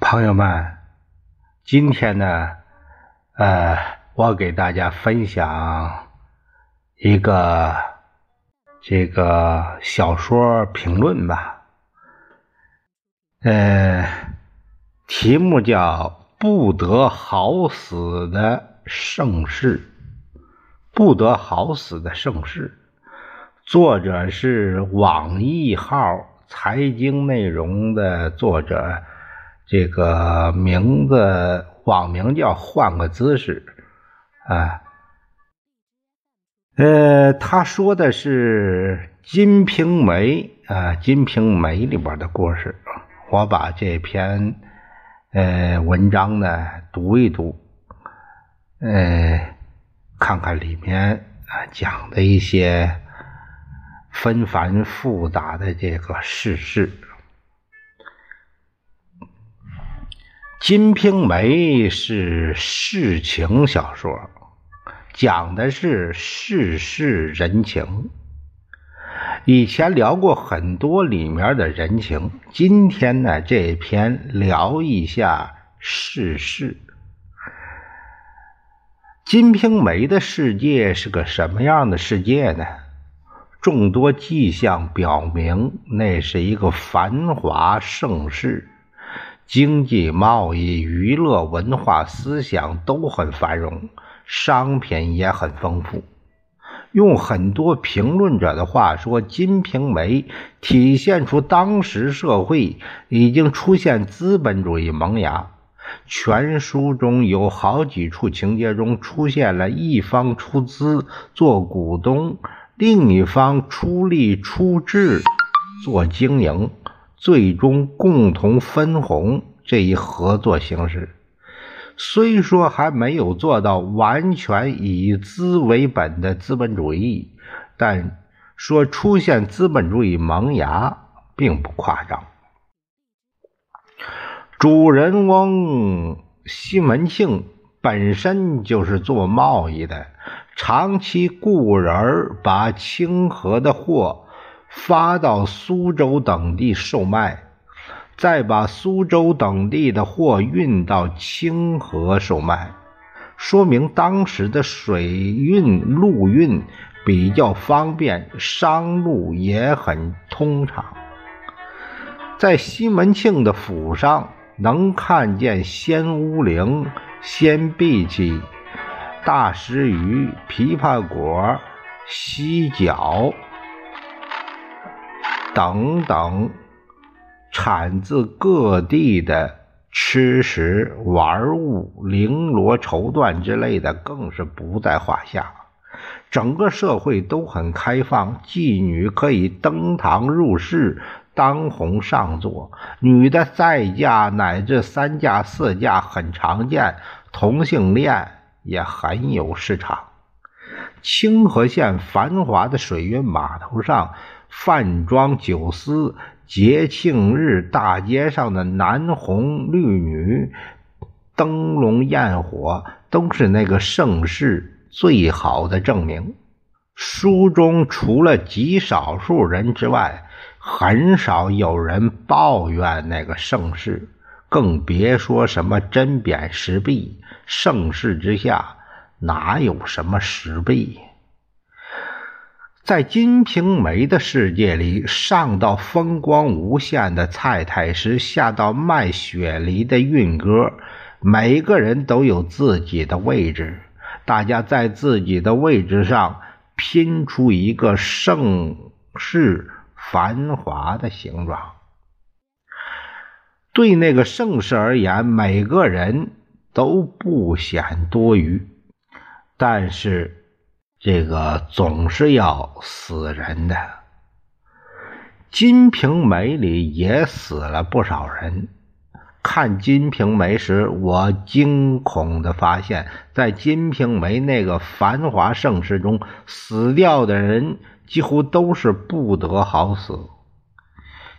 朋友们，今天呢，呃，我给大家分享一个这个小说评论吧，呃，题目叫《不得好死的盛世》，不得好死的盛世，作者是网易号财经内容的作者。这个名字网名叫换个姿势，啊，呃，他说的是《金瓶梅》啊，《金瓶梅》里边的故事。我把这篇呃文章呢读一读，呃，看看里面啊讲的一些纷繁复杂的这个世事。《金瓶梅》是世情小说，讲的是世事人情。以前聊过很多里面的人情，今天呢这篇聊一下世事。《金瓶梅》的世界是个什么样的世界呢？众多迹象表明，那是一个繁华盛世。经济、贸易、娱乐、文化、思想都很繁荣，商品也很丰富。用很多评论者的话说，《金瓶梅》体现出当时社会已经出现资本主义萌芽。全书中有好几处情节中出现了一方出资做股东，另一方出力出智做经营。最终共同分红这一合作形式，虽说还没有做到完全以资为本的资本主义，但说出现资本主义萌芽并不夸张。主人翁西门庆本身就是做贸易的，长期雇人把清河的货。发到苏州等地售卖，再把苏州等地的货运到清河售卖，说明当时的水运、陆运比较方便，商路也很通畅。在西门庆的府上，能看见鲜乌灵、鲜荸荠、大石鱼、枇杷果、犀角。等等，产自各地的吃食、玩物、绫罗绸缎之类的，更是不在话下。整个社会都很开放，妓女可以登堂入室、当红上座，女的再嫁乃至三嫁四嫁很常见，同性恋也很有市场。清河县繁华的水运码头上。饭庄酒肆、节庆日大街上的男红绿女、灯笼焰火，都是那个盛世最好的证明。书中除了极少数人之外，很少有人抱怨那个盛世，更别说什么针砭时弊。盛世之下，哪有什么时弊？在《金瓶梅》的世界里，上到风光无限的蔡太师，下到卖雪梨的运哥，每个人都有自己的位置。大家在自己的位置上拼出一个盛世繁华的形状。对那个盛世而言，每个人都不显多余，但是。这个总是要死人的，《金瓶梅》里也死了不少人。看《金瓶梅》时，我惊恐的发现，在《金瓶梅》那个繁华盛世中，死掉的人几乎都是不得好死。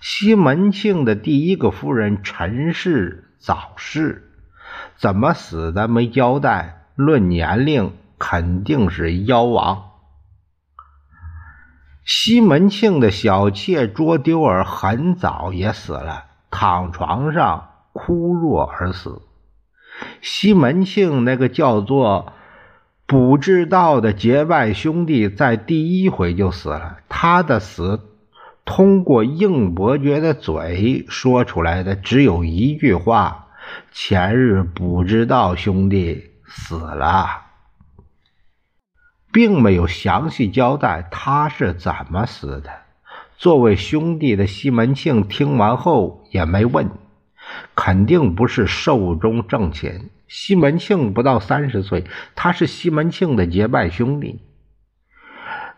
西门庆的第一个夫人陈氏早逝，怎么死的没交代。论年龄，肯定是妖王。西门庆的小妾卓丢儿很早也死了，躺床上枯弱而死。西门庆那个叫做卜志道的结拜兄弟，在第一回就死了。他的死，通过应伯爵的嘴说出来的，只有一句话：前日卜志道兄弟死了，并没有详细交代他是怎么死的。作为兄弟的西门庆听完后也没问。肯定不是寿终正寝。西门庆不到三十岁，他是西门庆的结拜兄弟。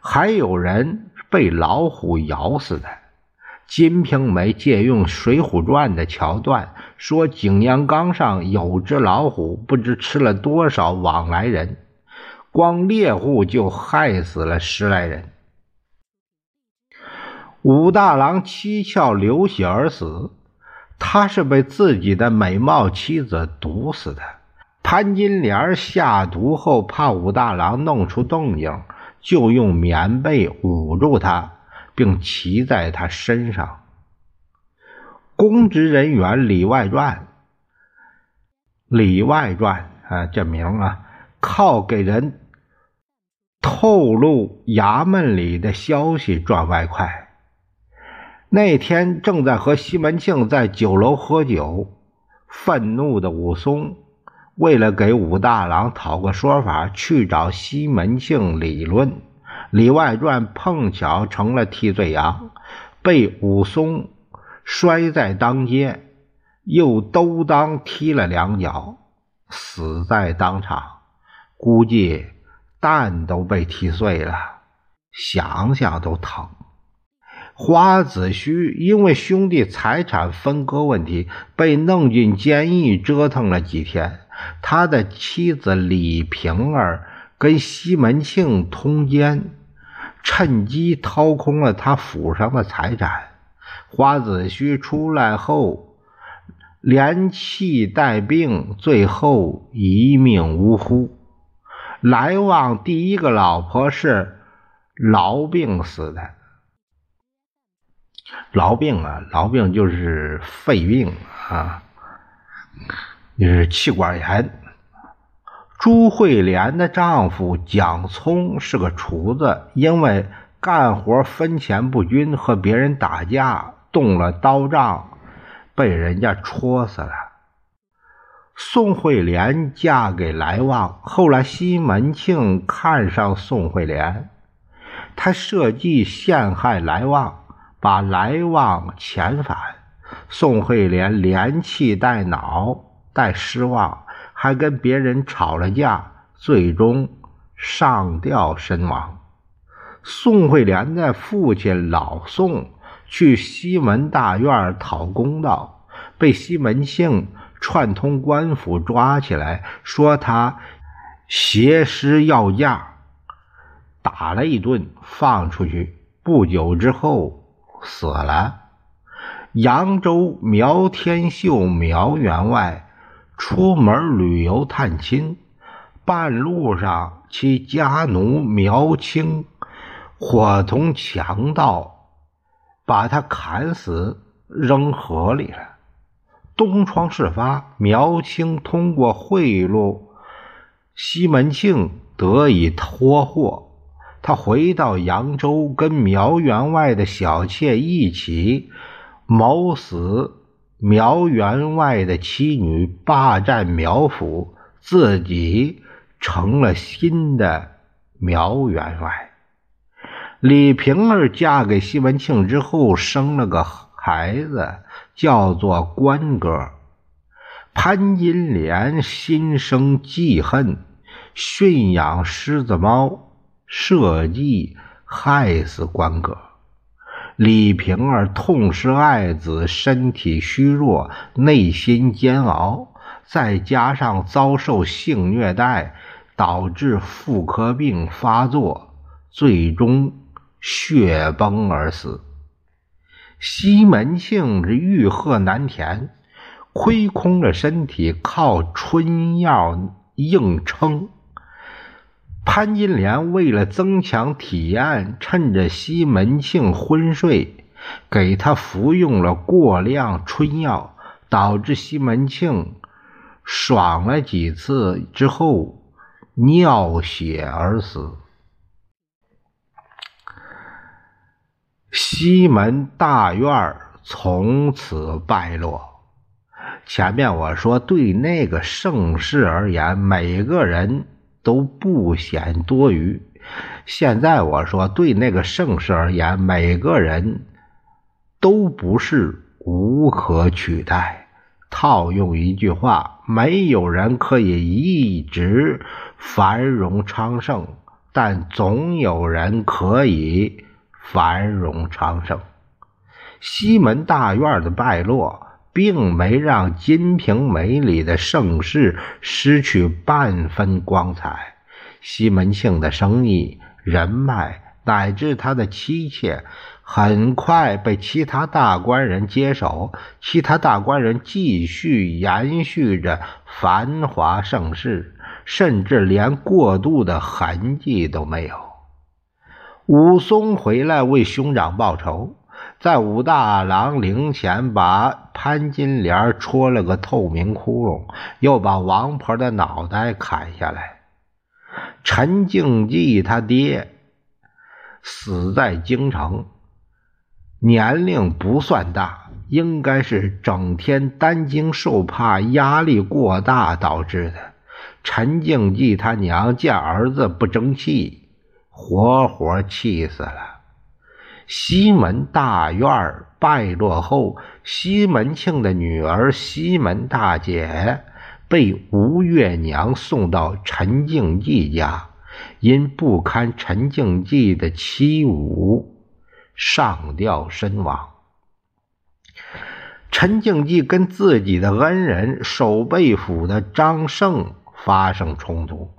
还有人被老虎咬死的。金瓶梅借用《水浒传》的桥段，说景阳冈上有只老虎，不知吃了多少往来人，光猎户就害死了十来人。武大郎七窍流血而死。他是被自己的美貌妻子毒死的。潘金莲下毒后，怕武大郎弄出动静，就用棉被捂住他，并骑在他身上。公职人员《里外传》，《里外传》啊，这名啊，靠给人透露衙门里的消息赚外快。那天正在和西门庆在酒楼喝酒，愤怒的武松为了给武大郎讨个说法，去找西门庆理论。里外传碰巧成了替罪羊，被武松摔在当街，又兜裆踢了两脚，死在当场。估计蛋都被踢碎了，想想都疼。花子虚因为兄弟财产分割问题被弄进监狱，折腾了几天。他的妻子李瓶儿跟西门庆通奸，趁机掏空了他府上的财产。花子虚出来后，连气带病，最后一命呜呼。来旺第一个老婆是痨病死的。痨病啊，痨病就是肺病啊，就是气管炎。朱慧莲的丈夫蒋聪是个厨子，因为干活分钱不均，和别人打架动了刀杖，被人家戳死了。宋慧莲嫁给来旺，后来西门庆看上宋慧莲，他设计陷害来旺。把来旺遣返，宋惠莲连气带恼带失望，还跟别人吵了架，最终上吊身亡。宋惠莲的父亲老宋去西门大院讨公道，被西门庆串通官府抓起来，说他挟尸要价，打了一顿，放出去。不久之后。死了。扬州苗天秀苗员外出门旅游探亲，半路上其家奴苗青伙同强盗把他砍死，扔河里了。东窗事发，苗青通过贿赂西门庆得以脱祸。他回到扬州，跟苗员外的小妾一起谋死苗员外的妻女，霸占苗府，自己成了新的苗员外。李瓶儿嫁给西门庆之后，生了个孩子，叫做关哥。潘金莲心生嫉恨，驯养狮子猫。设计害死关哥，李瓶儿痛失爱子，身体虚弱，内心煎熬，再加上遭受性虐待，导致妇科病发作，最终血崩而死。西门庆是欲壑难填，亏空了身体，靠春药硬撑。潘金莲为了增强体验，趁着西门庆昏睡，给他服用了过量春药，导致西门庆爽了几次之后尿血而死。西门大院从此败落。前面我说，对那个盛世而言，每个人。都不显多余。现在我说，对那个盛世而言，每个人都不是无可取代。套用一句话，没有人可以一直繁荣昌盛，但总有人可以繁荣昌盛。西门大院的败落。并没让《金瓶梅》里的盛世失去半分光彩。西门庆的生意、人脉乃至他的妻妾，很快被其他大官人接手。其他大官人继续延续着繁华盛世，甚至连过渡的痕迹都没有。武松回来为兄长报仇。在武大郎灵前，把潘金莲戳了个透明窟窿，又把王婆的脑袋砍下来。陈静济他爹死在京城，年龄不算大，应该是整天担惊受怕、压力过大导致的。陈静济他娘见儿子不争气，活活气死了。西门大院败落后，西门庆的女儿西门大姐被吴月娘送到陈静济家，因不堪陈静济的欺侮，上吊身亡。陈静济跟自己的恩人守备府的张胜发生冲突，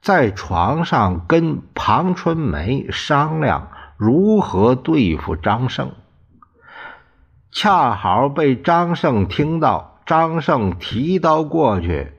在床上跟庞春梅商量。如何对付张胜？恰好被张胜听到，张胜提刀过去，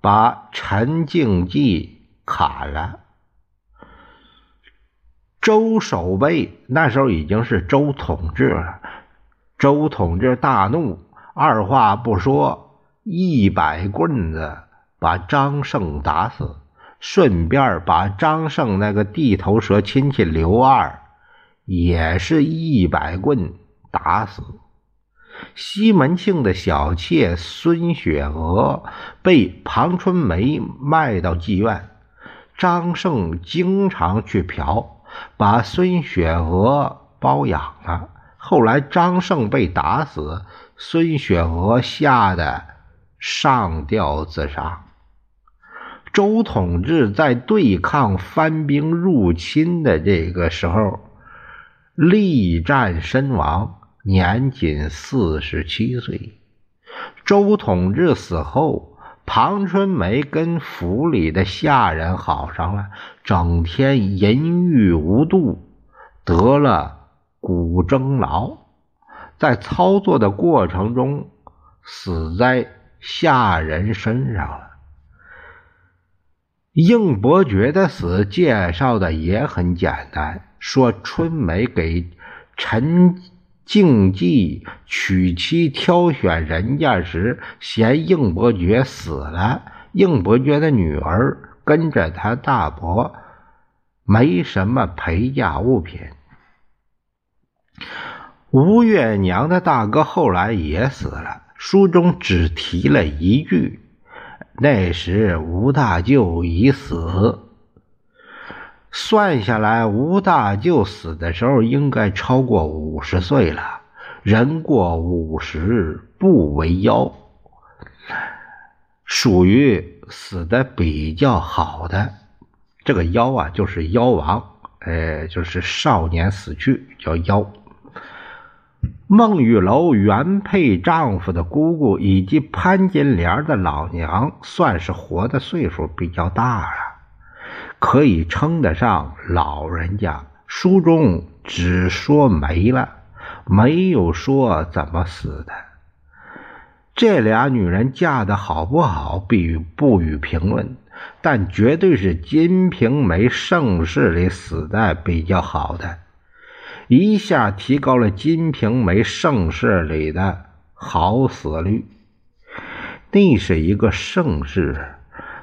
把陈静济砍了。周守备那时候已经是周统治了，周统治大怒，二话不说，一百棍子把张胜打死。顺便把张胜那个地头蛇亲戚刘二，也是一百棍打死。西门庆的小妾孙雪娥被庞春梅卖到妓院，张胜经常去嫖，把孙雪娥包养了。后来张胜被打死，孙雪娥吓得上吊自杀。周统治在对抗番兵入侵的这个时候，力战身亡，年仅四十七岁。周统治死后，庞春梅跟府里的下人好上了，整天淫欲无度，得了骨蒸痨，在操作的过程中死在下人身上了。应伯爵的死介绍的也很简单，说春梅给陈静济娶妻挑选人家时，嫌应伯爵死了，应伯爵的女儿跟着他大伯，没什么陪嫁物品。吴月娘的大哥后来也死了，书中只提了一句。那时吴大舅已死，算下来，吴大舅死的时候应该超过五十岁了。人过五十不为妖，属于死的比较好的。这个妖啊，就是妖王，哎，就是少年死去，叫妖。孟玉楼原配丈夫的姑姑，以及潘金莲的老娘，算是活的岁数比较大了，可以称得上老人家。书中只说没了，没有说怎么死的。这俩女人嫁的好不好，必不予评论，但绝对是金瓶梅盛世里死的比较好的，一下提高了金瓶梅盛世里的好死率。那是一个盛世，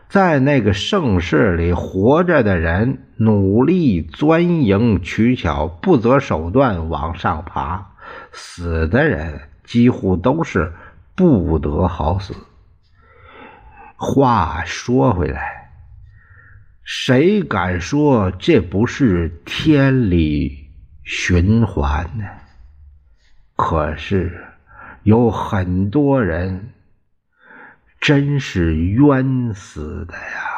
在那个盛世里活着的人，努力钻营取巧，不择手段往上爬；死的人几乎都是。不得好死。话说回来，谁敢说这不是天理循环呢？可是有很多人真是冤死的呀。